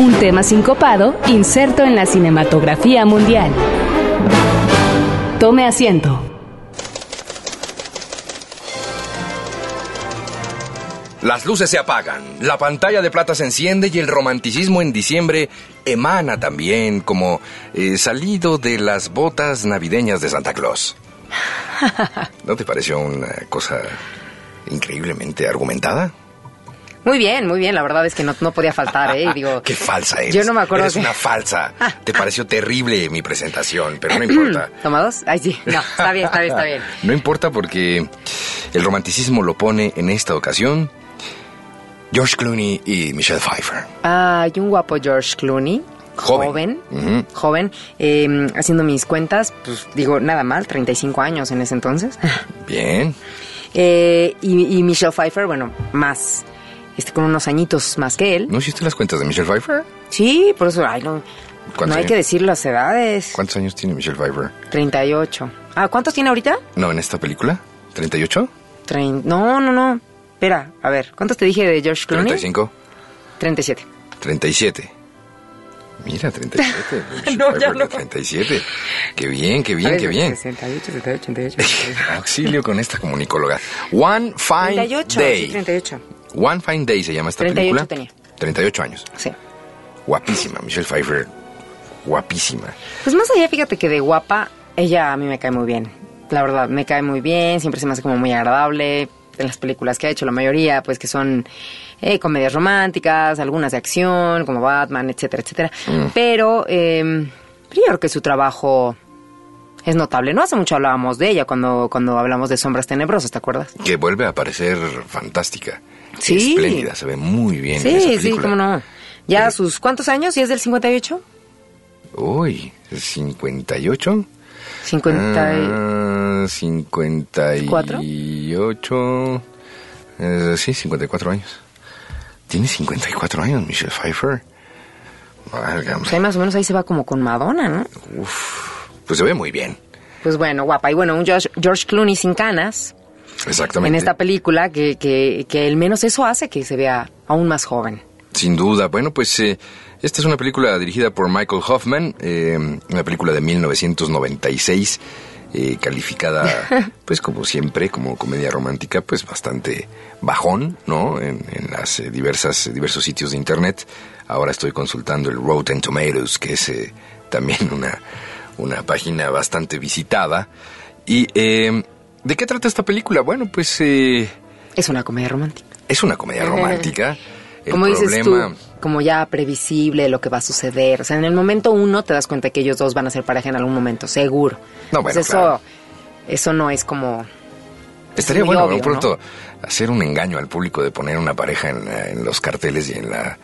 un tema sincopado inserto en la cinematografía mundial. Tome asiento. Las luces se apagan, la pantalla de plata se enciende y el romanticismo en diciembre emana también como eh, salido de las botas navideñas de Santa Claus. ¿No te pareció una cosa increíblemente argumentada? Muy bien, muy bien. La verdad es que no, no podía faltar, ¿eh? Digo, Qué falsa eres. Yo no me acuerdo Eres que- una falsa. Te pareció terrible mi presentación, pero no importa. ¿Toma dos? Ay, sí. No, está bien, está bien, está bien. No importa porque el romanticismo lo pone en esta ocasión George Clooney y Michelle Pfeiffer. Hay un guapo George Clooney. Joven. Joven. Ujú. joven, eh, haciendo mis cuentas, pues digo, nada mal, 35 años en ese entonces. Bien. Eh, y, y Michelle Pfeiffer, bueno, más, este, con unos añitos más que él. ¿No hiciste las cuentas de Michelle Pfeiffer? Sí, por eso, ay, no, ¿Cuántos no hay años? que decir las edades. ¿Cuántos años tiene Michelle Pfeiffer? 38. Ah, ¿cuántos tiene ahorita? No, en esta película. ¿38? Trein- No, no, no. Espera, a ver, ¿cuántos te dije de George Clooney? ¿35? 37. 37. Mira, 37. Michelle No, ya Pfeiffer, no. 37. Qué bien, qué bien, qué bien. 68, 78, 88. Auxilio con esta comunicóloga. One Fine 38, Day. sí, 38. One Fine Day se llama esta 38 película. tenía. 38 años. Sí. Guapísima, Michelle Pfeiffer. Guapísima. Pues más allá, fíjate que de guapa, ella a mí me cae muy bien. La verdad, me cae muy bien, siempre se me hace como muy agradable. En las películas que ha hecho, la mayoría, pues que son eh, comedias románticas, algunas de acción, como Batman, etcétera, etcétera. Mm. Pero eh, yo creo que su trabajo es notable. No hace mucho hablábamos de ella cuando, cuando hablamos de Sombras Tenebrosas, ¿te acuerdas? Que vuelve a parecer fantástica. Sí. Espléndida, se ve muy bien en esa Sí, sí, cómo no. ¿Ya Pero- sus cuántos años? ¿Y es del 58? Uy, 58. 50. y- Ah, 58. Eh, sí, 54 años. Tiene 54 años, Michelle Pfeiffer. Válgame. Pues ahí más o menos ahí se va como con Madonna, ¿no? Pues se ve muy bien. Pues bueno, guapa. Y bueno, un George, George Clooney sin canas Exactamente. en esta película que, que, que al menos eso hace que se vea aún más joven. Sin duda. Bueno, pues eh, esta es una película dirigida por Michael Hoffman, eh, una película de 1996, eh, calificada, pues como siempre, como comedia romántica, pues bastante bajón, ¿no? En, en las eh, diversas diversos sitios de internet. Ahora estoy consultando el Rotten Tomatoes, que es eh, también una una página bastante visitada. Y eh, ¿de qué trata esta película? Bueno, pues eh, Es una comedia romántica. es una comedia romántica. El como dices problema, tú, como ya previsible lo que va a suceder. O sea, en el momento uno te das cuenta que ellos dos van a ser pareja en algún momento, seguro. No, bueno, Pues eso, claro. eso no es como... Estaría es bueno, obvio, ¿no? pronto hacer un engaño al público de poner una pareja en, la- en los carteles y en la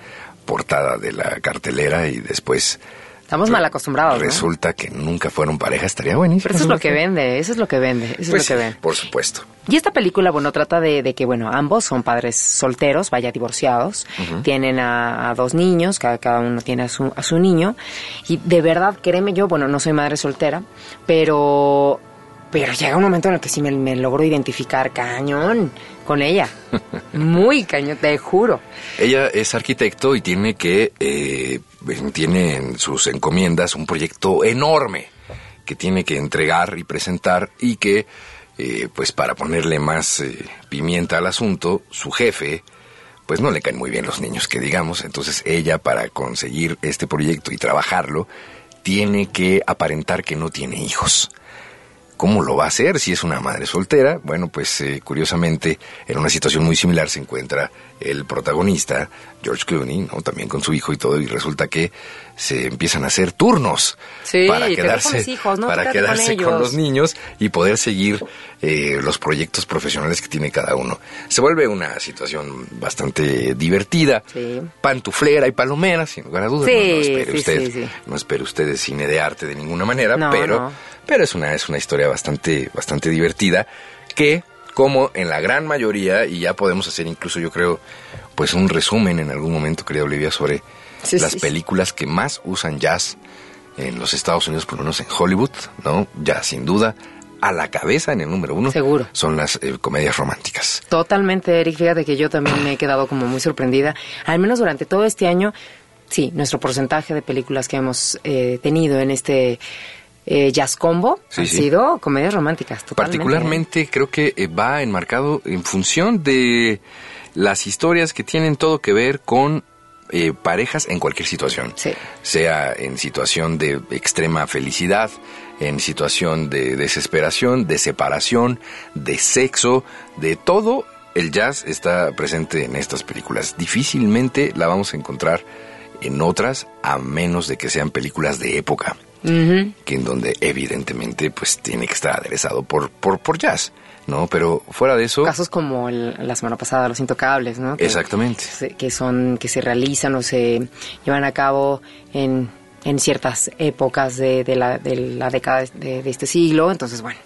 portada de la cartelera y después Estamos mal acostumbrados, ¿no? resulta que nunca fueron pareja. Estaría buenísimo. Pero eso es lo que vende, eso es lo que vende, eso Pues es lo que vende. por supuesto. Y esta película, bueno, trata de, de que, bueno, ambos son padres solteros, vaya divorciados, tienen a, a dos niños, cada, cada uno tiene a su, a su niño, y de verdad, créeme yo, bueno, no soy madre soltera, pero, pero llega un momento en el que sí me, logro identificar cañón con ella, muy cañón, te juro. Ella es arquitecto y tiene que, eh, tiene en sus encomiendas un proyecto enorme que tiene que entregar y presentar y que, eh, pues para ponerle más eh, pimienta al asunto, su jefe, pues no le caen muy bien los niños, que digamos. Entonces ella, para conseguir este proyecto y trabajarlo, tiene que aparentar que no tiene hijos. ¿Cómo lo va a hacer si es una madre soltera? Bueno, pues eh, curiosamente en una situación muy similar se encuentra el protagonista, George Clooney, ¿no? también con su hijo y todo, y resulta que se empiezan a hacer turnos Sí, para quedarse, mis hijos, ¿no? para con quedarse con, los niños y poder seguir eh, los proyectos profesionales que tiene cada uno. Se vuelve una situación bastante divertida, Sí. pantuflera y palomera, sin lugar a dudas. Sí, no, no espere usted, no espere usted de cine de arte de ninguna manera, No, pero, pero es una, es una historia bastante, bastante divertida que, como en la gran mayoría, y ya podemos hacer incluso, yo creo, pues un resumen en algún momento, querida Olivia, sobre Sí, las sí, películas que más usan jazz en los Estados Unidos, por lo menos en Hollywood, ¿no? Ya sin duda, a la cabeza en el número uno. Seguro. Son las eh, comedias románticas. Totalmente, Eric. Fíjate que yo también me he quedado como muy sorprendida. Al menos durante todo este año, sí, nuestro porcentaje de películas que hemos eh, tenido en este eh, Jazz Combo Sí, han sí. sido comedias románticas. Totalmente. Particularmente creo que eh, va enmarcado en función de las historias que tienen todo que ver con eh, parejas en cualquier situación. Sí. Sea en situación de extrema felicidad, en situación de desesperación, de separación, de sexo, de todo. El jazz está presente en estas películas. Difícilmente la vamos a encontrar en otras, a menos de que sean películas de época que en donde evidentemente pues tiene que estar aderezado por, por, por jazz, ¿no? Pero fuera de eso, Casos como el- la semana pasada, Los Intocables, ¿no? Que- Exactamente. Que son, que se realizan o se llevan a cabo en, en ciertas épocas de, de la, de la década de, de este siglo. Entonces, bueno,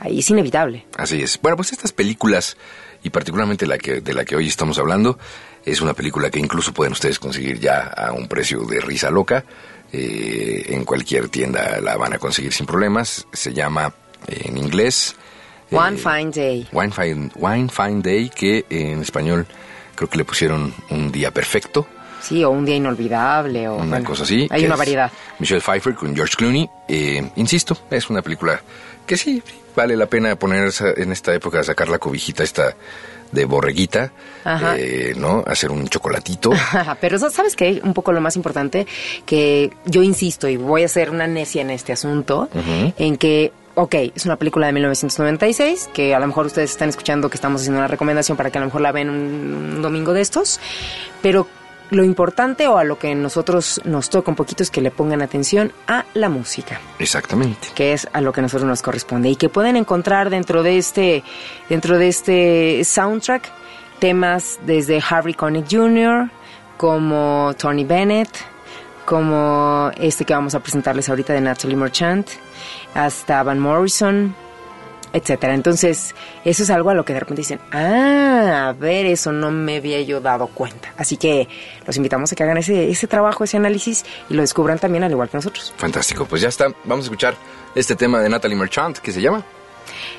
ahí es inevitable. así es. Bueno, pues estas películas, y particularmente la que, de la que hoy estamos hablando, es una película que incluso pueden ustedes conseguir ya a un precio de risa loca. Eh, en cualquier tienda la van a conseguir sin problemas. Se llama eh, en inglés One eh, Fine Day. Wine Fine, Wine Fine Day, que eh, en español creo que le pusieron un día perfecto. Sí, o un día inolvidable. O, una bueno, cosa así. Hay una variedad. Michelle Pfeiffer con George Clooney. Eh, insisto, es una película que sí, vale la pena poner en esta época, sacar la cobijita esta de borreguita, eh, ¿no? Hacer un chocolatito. Pero eso, ¿sabes qué? Un poco lo más importante, que yo insisto y voy a ser una necia en este asunto, en que, ok, es una película de 1996, que a lo mejor ustedes están escuchando que estamos haciendo una recomendación para que a lo mejor la ven un, un domingo de estos, pero lo importante o a lo que nosotros nos toca un poquito es que le pongan atención a la música Exactamente. que es a lo que a nosotros nos corresponde y que pueden encontrar dentro de este dentro de este soundtrack temas desde Harry Connick Jr. como Tony Bennett como este que vamos a presentarles ahorita de Natalie Merchant hasta Van Morrison etcétera. Entonces, eso es algo a lo que de repente dicen, ah, a ver, eso no me había yo dado cuenta. Así que los invitamos a que hagan ese, ese trabajo, ese análisis y lo descubran también al igual que nosotros. Fantástico. Pues ya está. Vamos a escuchar este tema de Natalie Merchant que se llama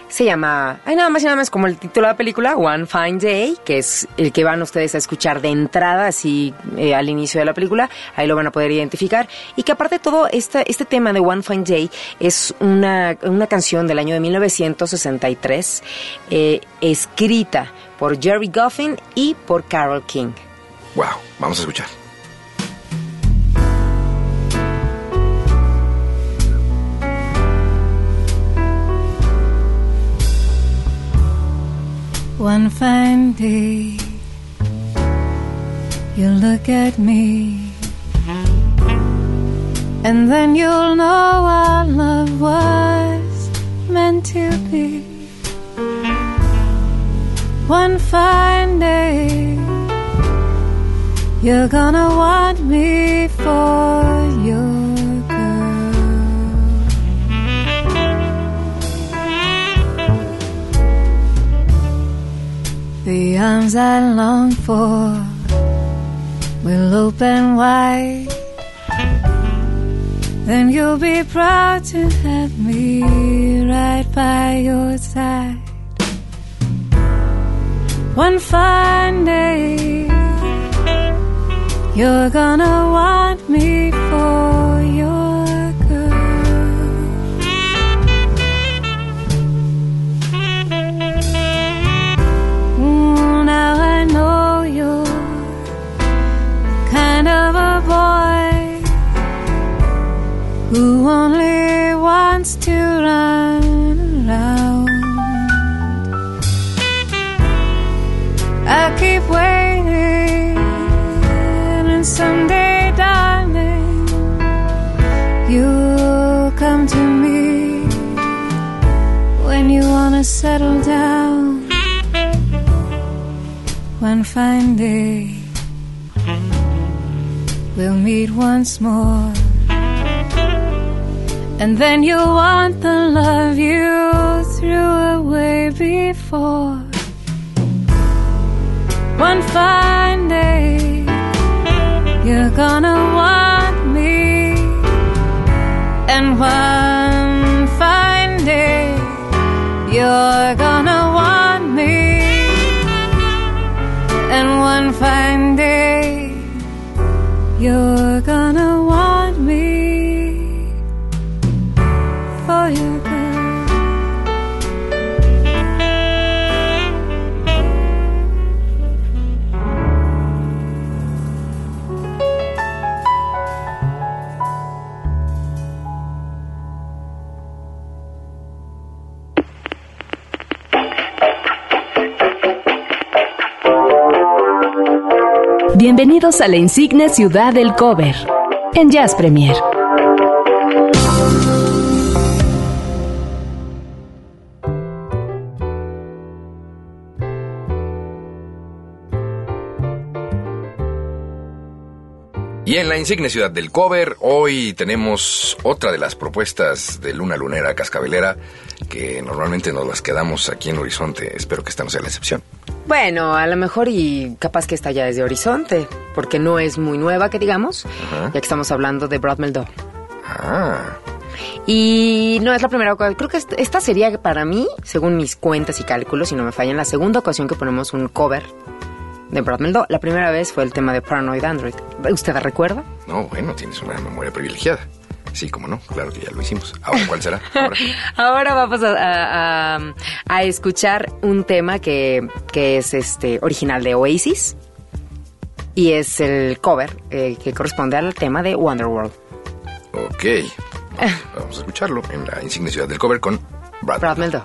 Se llama, ay, nada más y nada más como el título de la película, One Fine Day, que es el que van ustedes a escuchar de entrada, así eh, al inicio de la película, ahí lo van a poder identificar. Y que aparte de todo, esta, este tema de One Fine Day es una, una canción del año de 1963, eh, escrita por Jerry Goffin y por Carol King. Wow. Vamos a escuchar. One fine day, you'll look at me, and then you'll know what love was meant to be. One fine day, you're gonna want me for your The arms I long for will open wide. Then you'll be proud to have me right by your side. One fine day, you're gonna want me for to run around. I keep waiting, and someday, darling, you'll come to me when you wanna settle down one fine day. We'll meet once more. And then you'll want the love you threw away before. One fine day, you're gonna want me. And one fine day, you're gonna want me. And one fine day, you're Bienvenidos a la insigne ciudad del cover en Jazz Premier. Y en la insigne ciudad del cover, hoy tenemos otra de las propuestas de Luna Lunera Cascabelera, que normalmente nos las quedamos aquí en Horizonte. Espero que esta no sea la excepción. Bueno, a lo mejor y capaz que esta ya es de Horizonte, porque no es muy nueva, que digamos, Ajá. ya que estamos hablando de Brad Meldó. Ah, Y no es la primera ocasión, creo que est- esta sería para mí, según mis cuentas y cálculos, si no me fallan, la segunda ocasión que ponemos un cover de Brad Meldó. La primera vez fue el tema de Paranoid Android. ¿Usted recuerda? no, bueno, tienes una memoria privilegiada. Sí, como no, claro que ya lo hicimos. Ahora, ¿cuál será? Ahora. Ahora vamos a, a- a- a escuchar un tema que, que es este original de Oasis y es el cover eh, que corresponde al tema de Wonderworld. Ok. Vamos a escucharlo en la insigne ciudad del cover con Brad. Brad Meldó.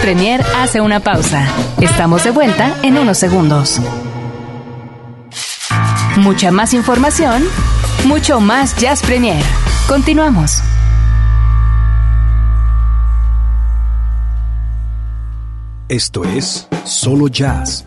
Premier hace una pausa. Estamos de vuelta en unos segundos. Mucha más información, mucho más Jazz Premier. Continuamos. Esto es Solo Jazz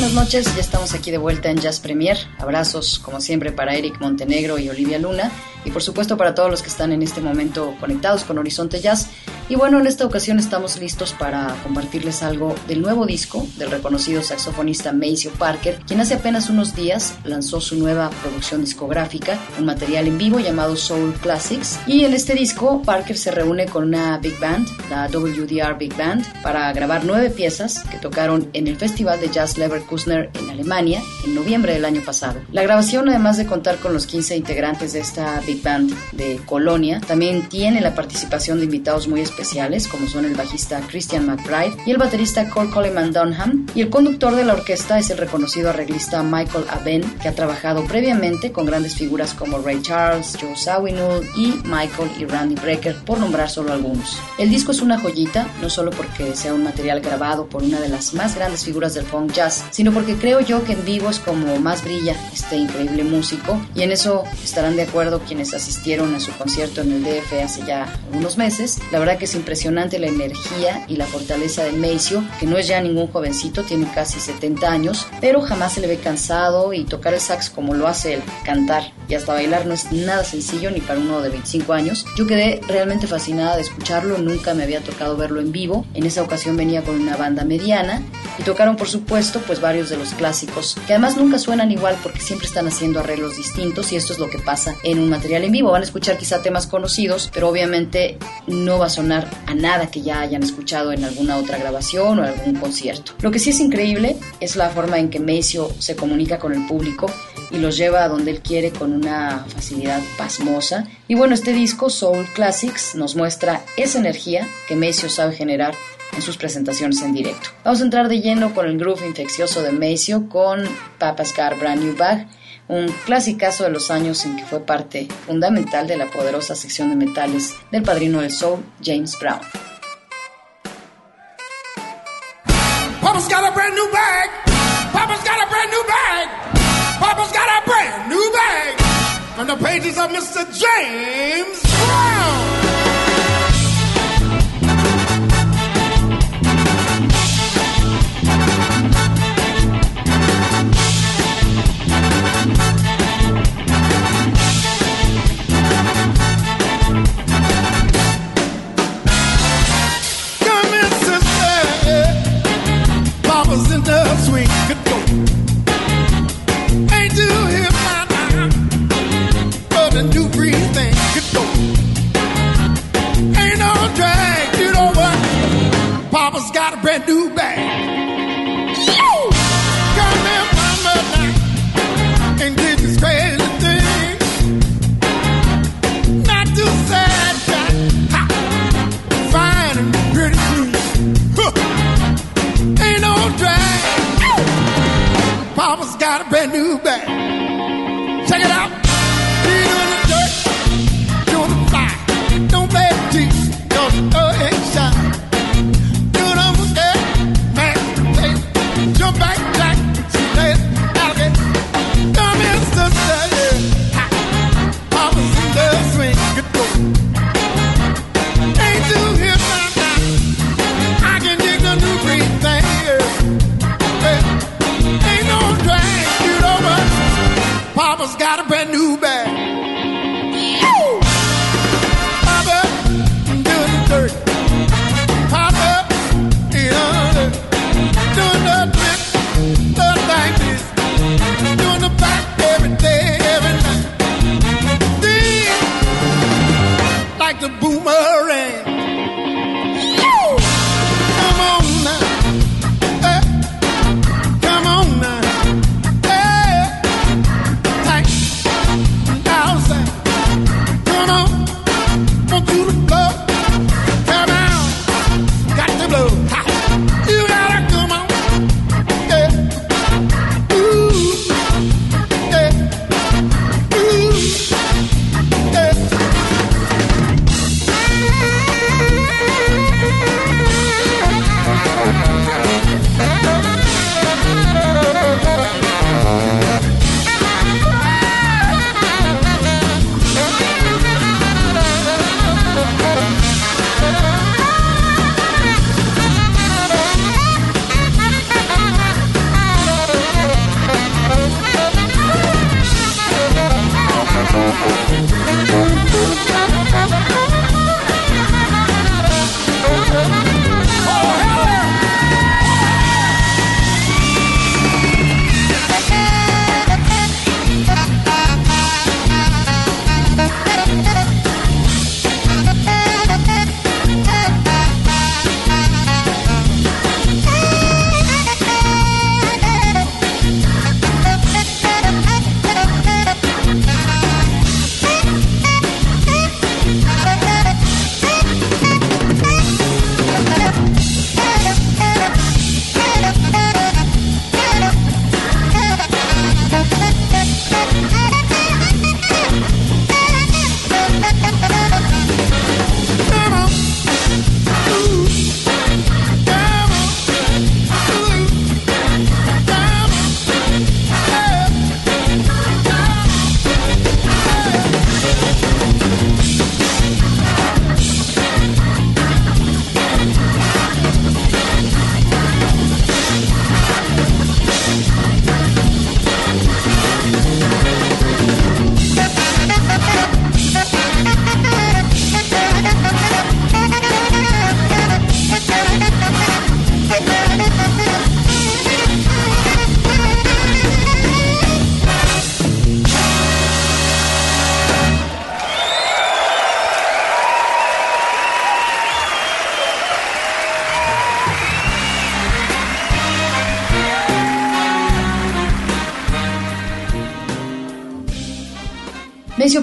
Buenas noches, ya estamos aquí de vuelta en Jazz Premier. Abrazos, como siempre, para Eric Montenegro y Olivia Luna y por supuesto para todos los que están en este momento conectados con Horizonte Jazz. Y bueno, en esta ocasión estamos listos para compartirles algo del nuevo disco del reconocido saxofonista Maceo Parker, quien hace apenas unos días lanzó su nueva producción discográfica, un material en vivo llamado Soul Classics. Y en este disco, Parker se reúne con una big band, la WDR Big Band, para grabar nueve piezas que tocaron en el Festival de Jazz Leverkusener en Alemania en noviembre del año pasado. La grabación, además de contar con los 15 integrantes de esta Big Band de Colonia, también tiene la participación de invitados muy especiales, como son el bajista Christian McBride y el baterista Cole Coleman Dunham, y el conductor de la orquesta es el reconocido arreglista Michael Aben, que ha trabajado previamente con grandes figuras como Ray Charles, Joe Zawinul y Michael y Randy Brecker, por nombrar solo algunos. El disco es una joyita, no solo porque sea un material grabado por una de las más grandes figuras del funk jazz, sino porque creo yo que en vivo es como más brilla este increíble músico, y en eso estarán de acuerdo quienes asistieron a su concierto en el DF hace ya unos meses. La verdad que es impresionante la energía y la fortaleza de Maceo, que no es ya ningún jovencito, tiene casi 70 años, pero jamás se le ve cansado y tocar el sax como lo hace él, cantar y hasta bailar no es nada sencillo ni para uno de 25 años. Yo quedé realmente fascinada de escucharlo, nunca me había tocado verlo en vivo. En esa ocasión venía con una banda mediana y tocaron por supuesto pues varios de los clásicos, que además nunca suenan igual porque siempre están haciendo arreglos distintos y esto es lo que pasa en un material en vivo. Van a escuchar quizá temas conocidos, pero obviamente no va a sonar a nada que ya hayan escuchado en alguna otra grabación o algún concierto. Lo que sí es increíble es la forma en que Maceo se comunica con el público y los lleva a donde él quiere con una facilidad pasmosa. Y bueno, este disco, Soul Classics, nos muestra esa energía que Maceo sabe generar en sus presentaciones en directo. Vamos a entrar de lleno con el groove infeccioso de Maceo con Papa's Car Brand New Bag un clasicazo de los años en que fue parte fundamental de la poderosa sección de metales del padrino del soul, James Brown. Papa's got a brand new bag. Papa's got a brand new bag. Papa's got a brand new bag. From the pages of Mr. James Brown.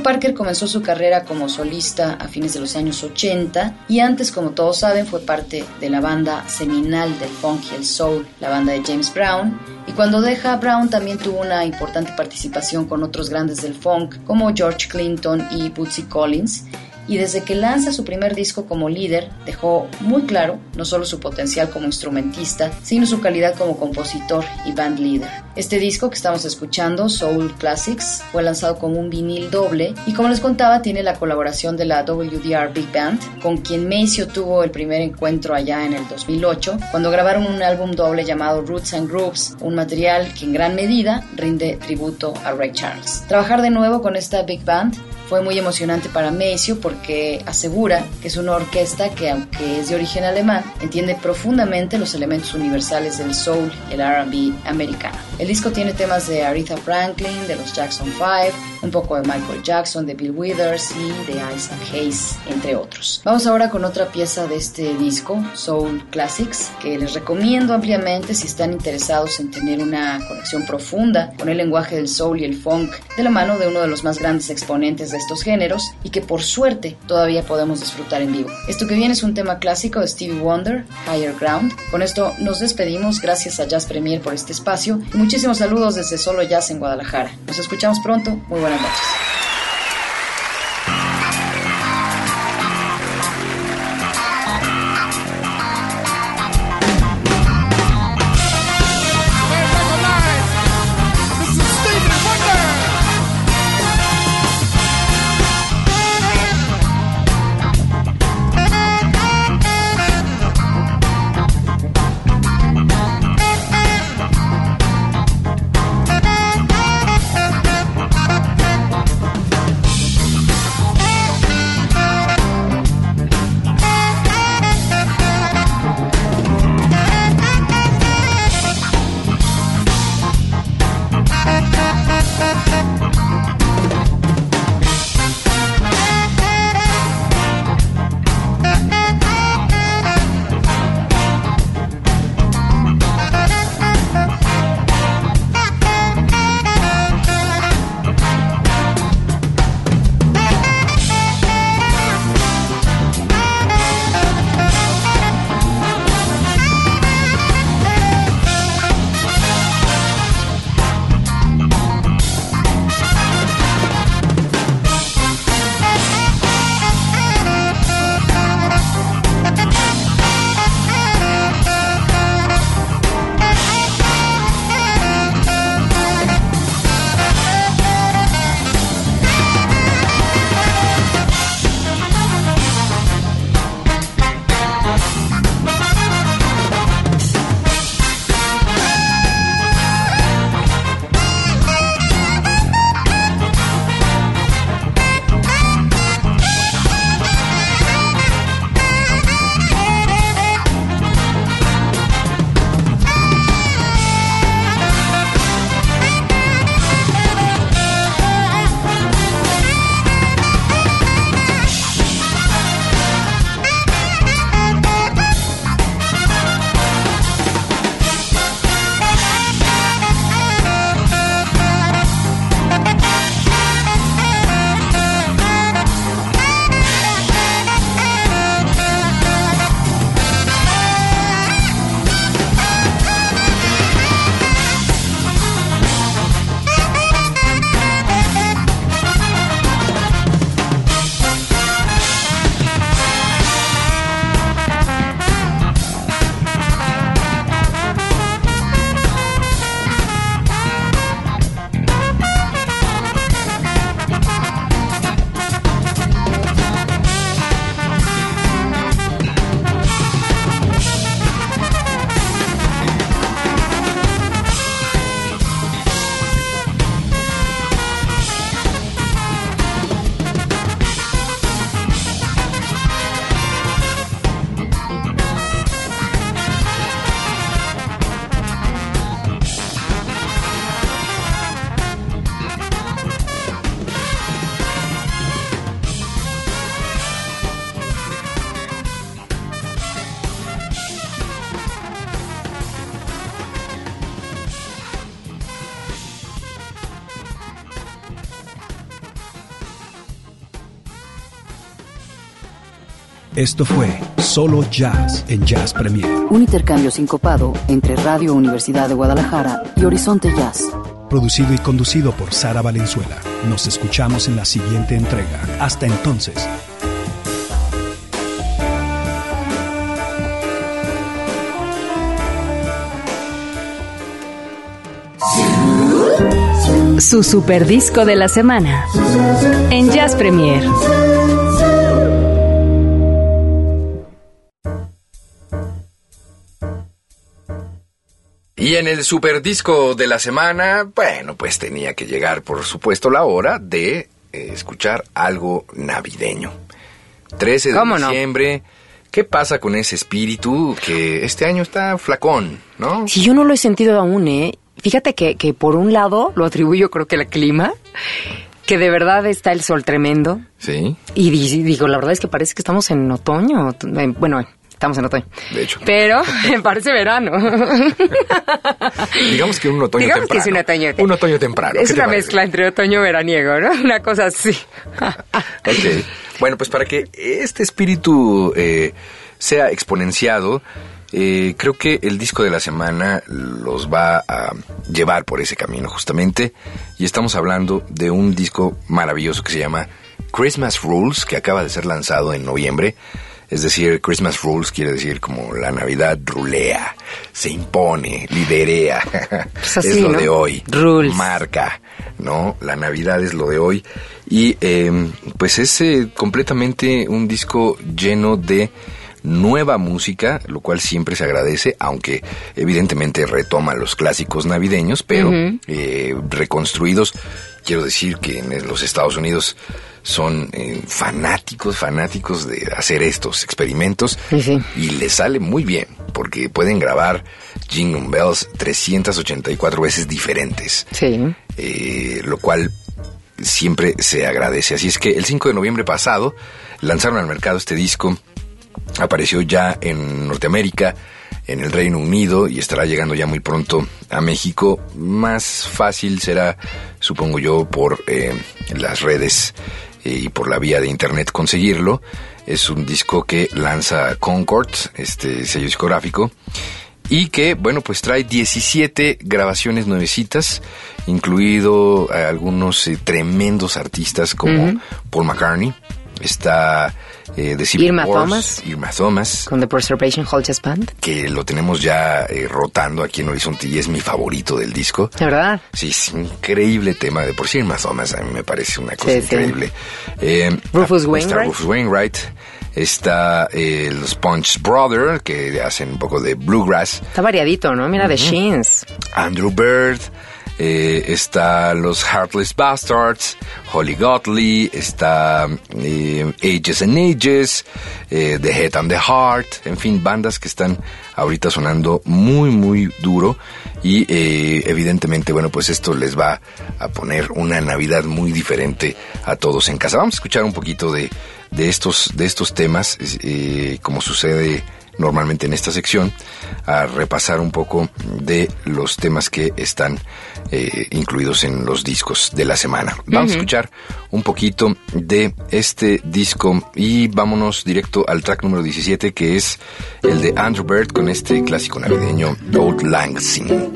Parker comenzó su carrera como solista a fines de los años 80 y antes, como todos saben, fue parte de la banda seminal del funk y el soul, la banda de James Brown, y cuando deja Brown también tuvo una importante participación con otros grandes del funk como George Clinton y Bootsy Collins, y desde que lanza su primer disco como líder dejó muy claro no solo su potencial como instrumentista, sino su calidad como compositor y band leader. Este disco que estamos escuchando, Soul Classics, fue lanzado como un vinil doble y como les contaba tiene la colaboración de la WDR Big Band, con quien Maceo tuvo el primer encuentro allá en el 2008, cuando grabaron un álbum doble llamado Roots and Grooves, un material que en gran medida rinde tributo a Ray Charles. Trabajar de nuevo con esta Big Band fue muy emocionante para Maceo porque asegura que es una orquesta que, aunque es de origen alemán, entiende profundamente los elementos universales del soul y el RB americano. El disco tiene temas de Aretha Franklin, de los Jackson 5, un poco de Michael Jackson, de Bill Withers y de Isaac Hayes, entre otros. Vamos ahora con otra pieza de este disco, Soul Classics, que les recomiendo ampliamente si están interesados en tener una conexión profunda con el lenguaje del soul y el funk de la mano de uno de los más grandes exponentes de estos géneros y que por suerte todavía podemos disfrutar en vivo. Esto que viene es un tema clásico de Stevie Wonder, Higher Ground. Con esto nos despedimos, gracias a Jazz Premier por este espacio y muchísimos saludos desde Solo Jazz en Guadalajara. Nos escuchamos pronto, muy buenas noches. Esto fue Solo Jazz en Jazz Premier. Un intercambio sincopado entre Radio Universidad de Guadalajara y Horizonte Jazz. Producido y conducido por Sara Valenzuela. Nos escuchamos en la siguiente entrega. Hasta entonces. Su super disco de la semana en Jazz Premier. Y en el super disco de la semana, bueno, pues tenía que llegar, por supuesto, la hora de eh, escuchar algo navideño. 13 de diciembre. ¿Qué pasa con ese espíritu que este año está flacón, no? Si yo no lo he sentido aún, ¿eh? Fíjate que, que por un lado lo atribuyo creo que al clima, que de verdad está el sol tremendo. Sí, Y di- digo, la verdad es que parece que estamos en otoño. Eh, Bueno, estamos en otoño. de hecho. Pero parece verano. Digamos que un otoño Digamos que temprano. es un otoño te- Un otoño temprano. Es ¿qué te una mezcla entre otoño y veraniego, ¿no? Una cosa así. Ok. Bueno, pues para que este espíritu eh, sea exponenciado, eh, creo que el disco de la semana los va a llevar por ese camino justamente. Y estamos hablando de un disco maravilloso que se llama Christmas Rules, que acaba de ser lanzado en noviembre. Es decir, Christmas Rules quiere decir como la Navidad rulea, se impone, liderea. Pues así, es lo ¿no? de hoy. Rules. Marca, ¿no? La Navidad es lo de hoy. Y eh, pues es eh, completamente un disco lleno de nueva música, lo cual siempre se agradece, aunque evidentemente retoma los clásicos navideños, pero eh, reconstruidos. Quiero decir que en los Estados Unidos son eh, fanáticos, fanáticos de hacer estos experimentos Sí, sí. y les sale muy bien, porque pueden grabar Jingle Bells 384 veces diferentes Sí. eh, lo cual siempre se agradece. Así es que el 5 de noviembre pasado lanzaron al mercado este disco, apareció ya en Norteamérica, en el Reino Unido y estará llegando ya muy pronto a México. Más fácil será, supongo yo, por eh, las redes y por la vía de internet conseguirlo. Es un disco que lanza Concord, este sello discográfico, y que, bueno, pues trae 17 grabaciones nuevecitas, incluido eh, algunos eh, tremendos artistas como Paul McCartney, está eh, The Civil Irma Wars, Thomas. Irma Thomas, Con The Preservation Hall Jazz Band. que lo tenemos ya eh, rotando aquí en Horizonte y es mi favorito del disco. ¿De verdad? Sí, es increíble tema. De por sí, Irma Thomas a mí me parece una cosa Sí, sí. increíble. Eh, Rufus está Wainwright. Rufus Wainwright. Está eh, los Punch Brother, que hacen un poco de bluegrass. Está variadito, ¿no? Mira, The Sheens. Andrew Bird. Eh, está los Heartless Bastards, Holly Gottlieb, está eh, Ages and Ages, eh, The Head and the Heart, en fin, bandas que están ahorita sonando muy, muy duro y eh, evidentemente, bueno, pues esto les va a poner una Navidad muy diferente a todos en casa. Vamos a escuchar un poquito de, de estos, de estos temas, eh, como sucede normalmente en esta sección, a repasar un poco de los temas que están eh, incluidos en los discos de la semana. Vamos a escuchar un poquito de este disco y vámonos directo al track número 17 que es el de Andrew Bird con este clásico navideño Old Lang Syne.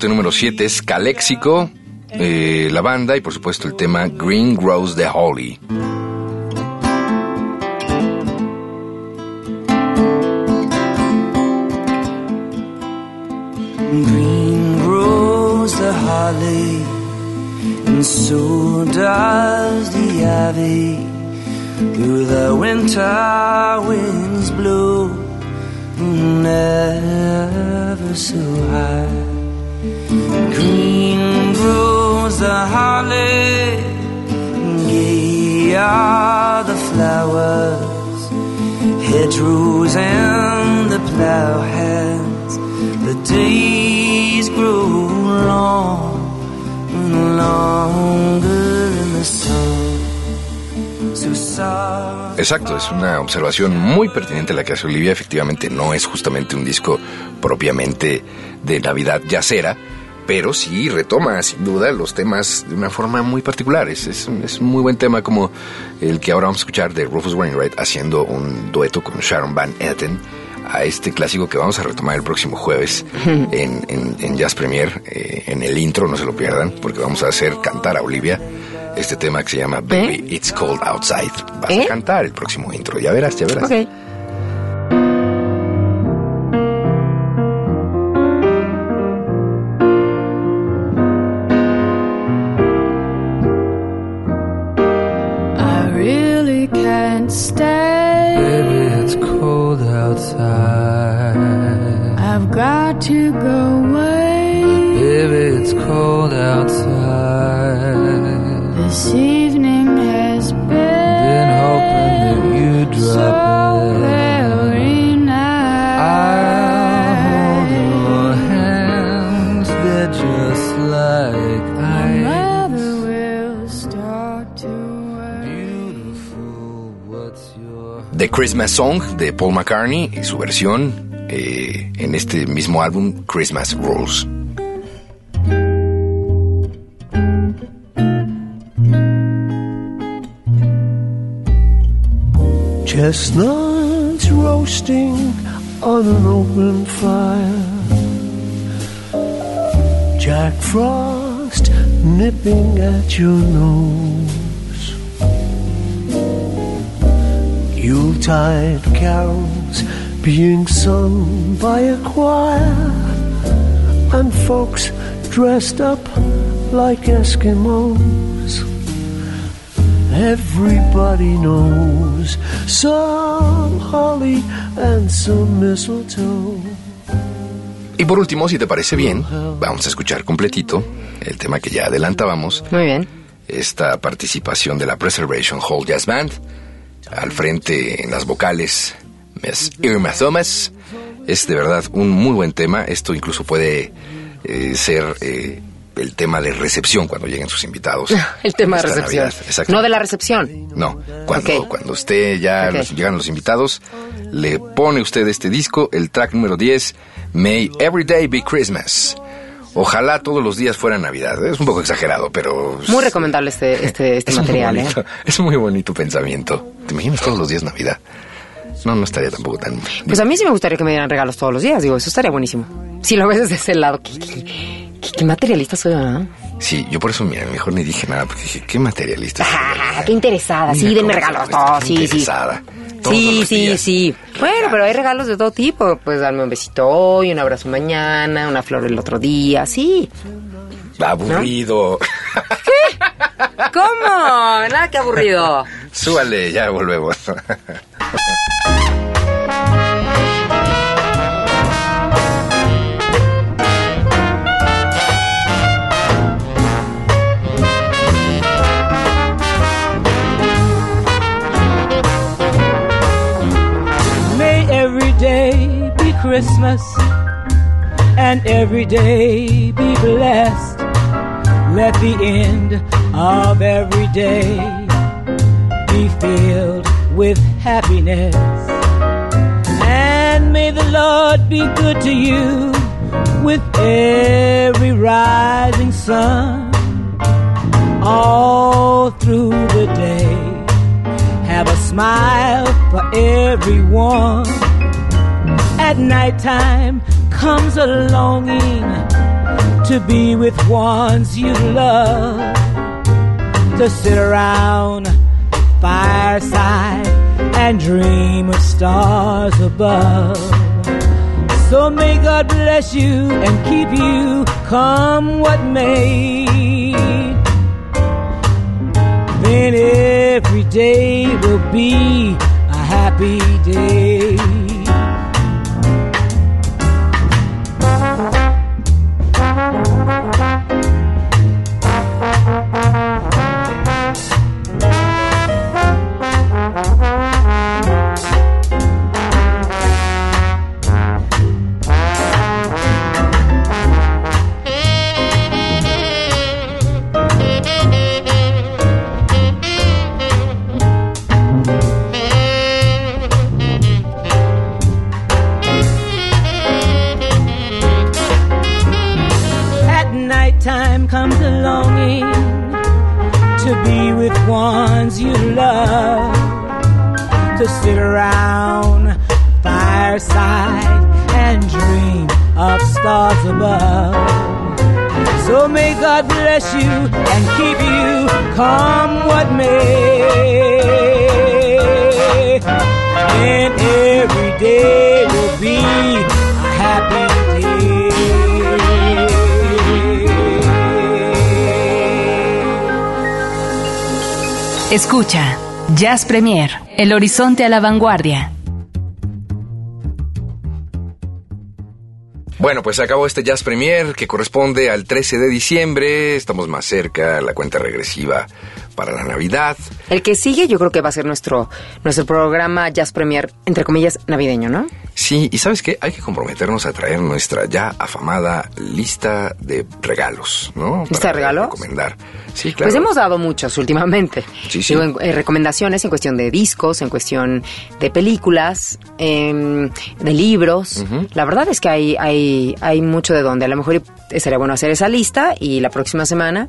Corte número 7 es Caléxico, eh, la banda y por supuesto el tema Green Grows the Holly. green grows the holly, and so does the ivy. through the winter winds blow never so high. Green grows the holly, gay are the flowers, hedgerows and the plow hands. The days grow long longer in the sun. So sorry. Exacto, es una observación muy pertinente la que hace Olivia. Efectivamente, no es justamente un disco propiamente de Navidad yacera, pero sí retoma sin duda los temas de una forma muy particular. Es, es, un- es un muy buen tema como el que ahora vamos a escuchar de Rufus Wainwright haciendo un dueto con Sharon Van Etten a este clásico que vamos a retomar el próximo jueves en, en- en Jazz Premier, eh, en el intro, no se lo pierdan, porque vamos a hacer cantar a Olivia este tema que se llama Baby It's Cold Outside. Vas ¿Eh? a cantar el próximo intro, ya verás, ya verás. Ok. Christmas Song de Paul McCartney y su versión eh, en este mismo álbum Christmas Rules. Chestnuts roasting on an open fire. Jack Frost nipping at your nose. Yuletide carols being sung by a choir. And folks dressed up like Eskimos. Everybody knows some holly and some mistletoe. Y por último, si te parece bien, vamos a escuchar completito el tema que ya adelantábamos, Muy bien. esta participación de la Preservation Hall Jazz Band. Al frente en las vocales, Miss Irma Thomas. Es de verdad un muy buen tema. Esto incluso puede eh, ser eh, el tema de recepción cuando lleguen sus invitados. El tema de recepción. Navidad. Exacto. No de la recepción. No, cuando, cuando usted ya los- llegan los invitados, le pone usted este disco, el track número 10, May Every Day Be Christmas. Ojalá todos los días fueran Navidad. Es un poco exagerado, pero... Muy recomendable este, este, este es muy material, ¿eh? Es un muy bonito pensamiento. ¿Te imaginas todos los días Navidad? No, no estaría tampoco tan... Pues a mí sí me gustaría que me dieran regalos todos los días. Digo, eso estaría buenísimo. Si lo ves desde ese lado, qué, qué- qué- qué materialista soy, ¿verdad? Sí, yo por eso, mira, mejor ni dije nada, porque dije, qué materialista. Ah, qué interesada. Sí, denme regalos. está, No, sí, sí. interesada. Sí, sí, sí. Bueno, pero hay regalos de todo tipo. Pues darme un besito hoy, un abrazo mañana, una flor el otro día. Sí. Aburrido. ¿Cómo? Nada que aburrido. Súbale, ya volvemos. Christmas and every day be blessed. Let the end of every day be filled with happiness. And may the Lord be good to you with every rising sun all through the day. Have a smile for everyone. At nighttime comes a longing to be with ones you love. To sit around fireside and dream of stars above. So may God bless you and keep you come what may. Then every day will be a happy day. Premier, El Horizonte a la Vanguardia. Bueno, pues se acabó este Jazz Premier que corresponde al 13 de diciembre. Estamos más cerca, la cuenta regresiva para la Navidad. El que sigue yo creo que va a ser nuestro, nuestro programa Jazz Premier, entre comillas, navideño, ¿no? Sí, y ¿sabes qué? Hay que comprometernos a traer nuestra ya afamada lista de regalos, ¿no? ¿Lista de regalos? recomendar. Sí, claro. Pues hemos dado muchos últimamente. Sí, sí. Digo, en- en recomendaciones en cuestión de discos, en cuestión de películas, em, de libros. La verdad es que hay, hay, hay mucho de donde. A lo mejor estaría bueno hacer esa lista y la próxima semana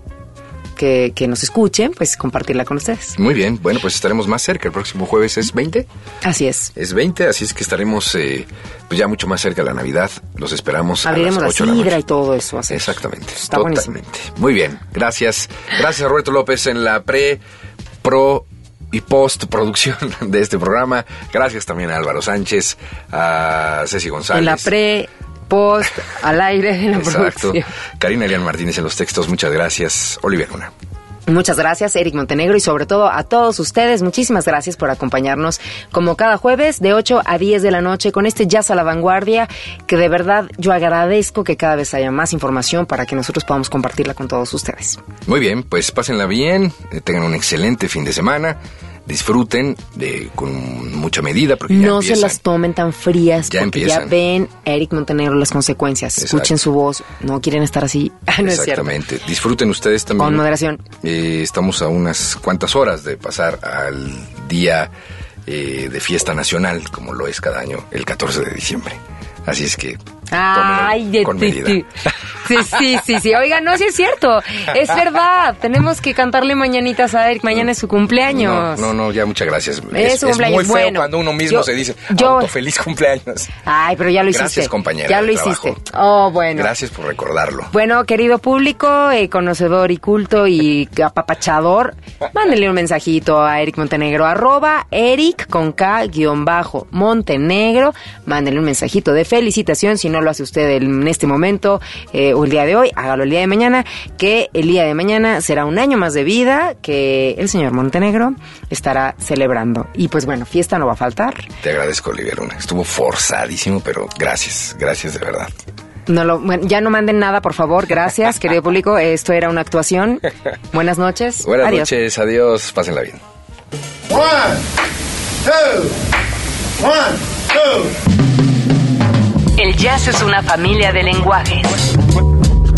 que, que nos escuchen, pues compartirla con ustedes. Muy bien, bueno, pues estaremos más cerca. El próximo jueves es 20. Así es. Es 20, así es que estaremos eh, pues ya mucho más cerca de la Navidad. Los esperamos Abriremos a la las 8 de la sidra y todo eso. Exactamente, Está buenísimo. totalmente. Muy bien, gracias. Gracias a Roberto López en la pre, pro y post producción de este programa. Gracias también a Álvaro Sánchez, a Ceci González. En la pre, post, al aire, en la Exacto. producción. Karina Elian Martínez en los textos, muchas gracias. Olivia Luna. Muchas gracias, Eric Montenegro, y sobre todo a todos ustedes, muchísimas gracias por acompañarnos como cada jueves de 8 a 10 de la noche con este Jazz a la Vanguardia, que de verdad yo agradezco que cada vez haya más información para que nosotros podamos compartirla con todos ustedes. Muy bien, pues pásenla bien, eh, tengan un excelente fin de semana, disfruten de, con mucha medida porque ya no se las tomen tan frías Ya porque empiezan. ya ven a Eric Montenegro las consecuencias. Exacto. Escuchen su voz, no quieren estar así. Ah, no es. Exactamente. Disfruten ustedes también. Con moderación. Eh, estamos a unas cuantas horas de pasar al día eh, de fiesta nacional, como lo es cada año, el 14 de diciembre. Así es que Ay, con medida. Sí, sí, sí, sí. Oigan, no, sí es cierto. Es verdad. Tenemos que cantarle mañanitas a Eric. Mañana es su no, cumpleaños. no, no, ya muchas gracias. Es su cumpleaños. muy feo Bueno, cuando uno mismo yo- se dice yo- feliz cumpleaños. Ay, pero ya lo hiciste. Gracias, compañera Ya lo hiciste. Oh, bueno. Gracias por recordarlo. Bueno, querido público, eh, conocedor y culto y apapachador, mándenle un mensajito a Eric Montenegro, arroba Eric con K guion bajo Montenegro. Mándenle un mensajito de felicitación, si no lo hace usted en este momento eh, o el día de hoy, hágalo el día de mañana, que el día de mañana será un año más de vida que el señor Montenegro estará celebrando. Y pues bueno, fiesta no va a faltar. Te agradezco, Olivia Luna. Estuvo forzadísimo, pero gracias, gracias de verdad. No lo, bueno, ya no manden nada, por favor. Gracias, querido público. Esto era una actuación. Buenas noches. Buenas Adiós. noches, adiós, pásenla bien. One, two, one, two. El jazz es una familia de lenguajes.